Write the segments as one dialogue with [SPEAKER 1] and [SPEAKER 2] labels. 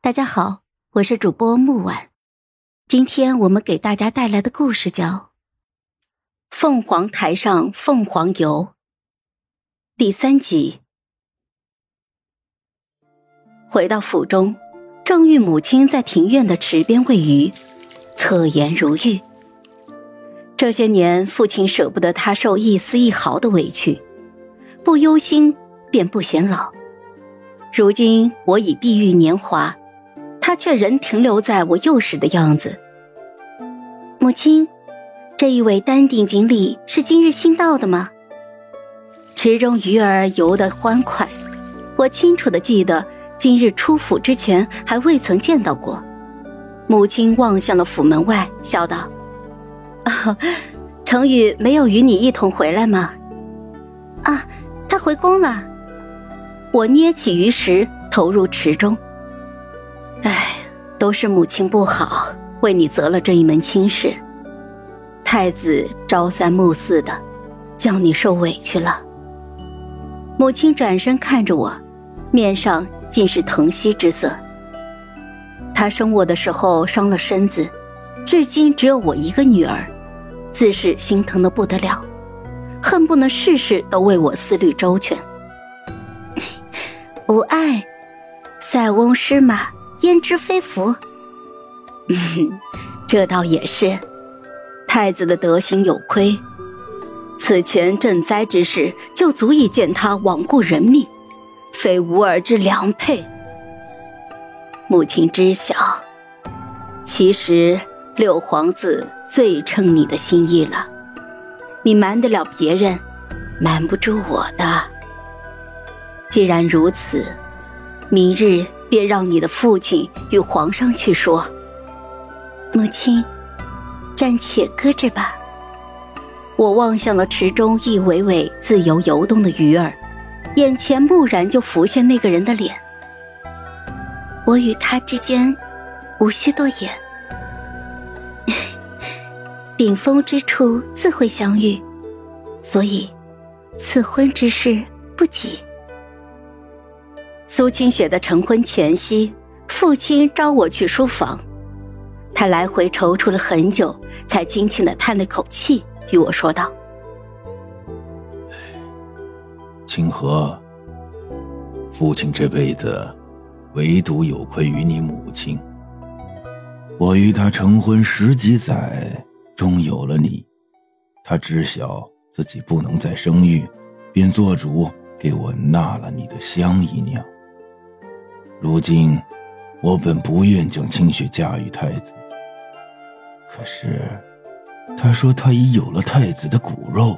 [SPEAKER 1] 大家好，我是主播木婉。今天我们给大家带来的故事叫《凤凰台上凤凰游》第三集。回到府中，正遇母亲在庭院的池边喂鱼，侧颜如玉。这些年，父亲舍不得他受一丝一毫的委屈，不忧心便不显老。如今我已碧玉年华。他却仍停留在我幼时的样子。母亲，这一尾丹顶锦鲤是今日新到的吗？池中鱼儿游得欢快，我清楚的记得今日出府之前还未曾见到过。母亲望向了府门外，笑道：“啊，程宇没有与你一同回来吗？”啊，他回宫了。我捏起鱼食，投入池中。都是母亲不好，为你择了这一门亲事。太子朝三暮四的，叫你受委屈了。母亲转身看着我，面上尽是疼惜之色。她生我的时候伤了身子，至今只有我一个女儿，自是心疼的不得了，恨不能事事都为我思虑周全。无碍，塞翁失马。焉知非福？这倒也是。太子的德行有亏，此前赈灾之事就足以见他罔顾人命，非吾儿之良配。母亲知晓，其实六皇子最称你的心意了。你瞒得了别人，瞒不住我的。既然如此，明日。便让你的父亲与皇上去说。母亲，暂且搁着吧。我望向了池中一尾尾自由游动的鱼儿，眼前蓦然就浮现那个人的脸。我与他之间，无需多言。顶峰之处自会相遇，所以，赐婚之事不急。苏清雪的成婚前夕，父亲召我去书房，他来回踌躇了很久，才轻轻的叹了口气，与我说道：“
[SPEAKER 2] 清河，父亲这辈子，唯独有愧于你母亲。我与他成婚十几载，终有了你，他知晓自己不能再生育，便做主给我纳了你的香姨娘。”如今，我本不愿将清雪嫁与太子，可是他说他已有了太子的骨肉。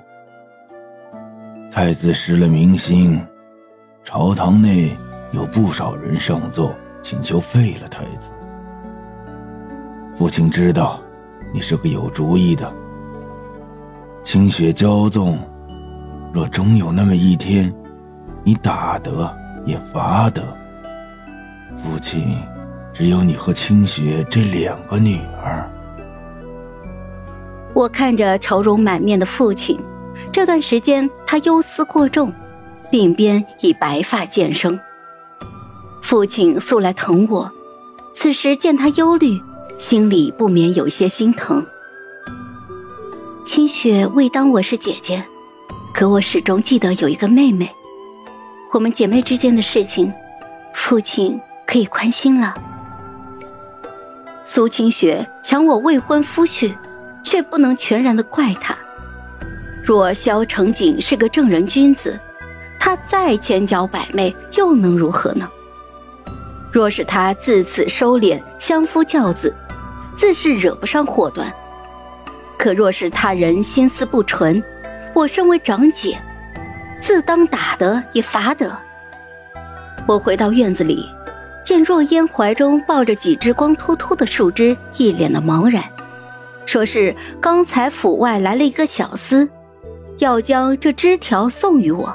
[SPEAKER 2] 太子失了民心，朝堂内有不少人上奏，请求废了太子。父亲知道你是个有主意的，清雪骄纵，若终有那么一天，你打得也罚得。父亲，只有你和清雪这两个女儿。
[SPEAKER 1] 我看着愁容满面的父亲，这段时间他忧思过重，鬓边已白发渐生。父亲素来疼我，此时见他忧虑，心里不免有些心疼。清雪未当我是姐姐，可我始终记得有一个妹妹，我们姐妹之间的事情，父亲。可以宽心了。苏清雪抢我未婚夫婿，却不能全然的怪他。若萧成景是个正人君子，他再千娇百媚又能如何呢？若是他自此收敛，相夫教子，自是惹不上祸端。可若是他人心思不纯，我身为长姐，自当打得也罚得。我回到院子里。见若烟怀中抱着几只光秃秃的树枝，一脸的茫然，说是刚才府外来了一个小厮，要将这枝条送与我。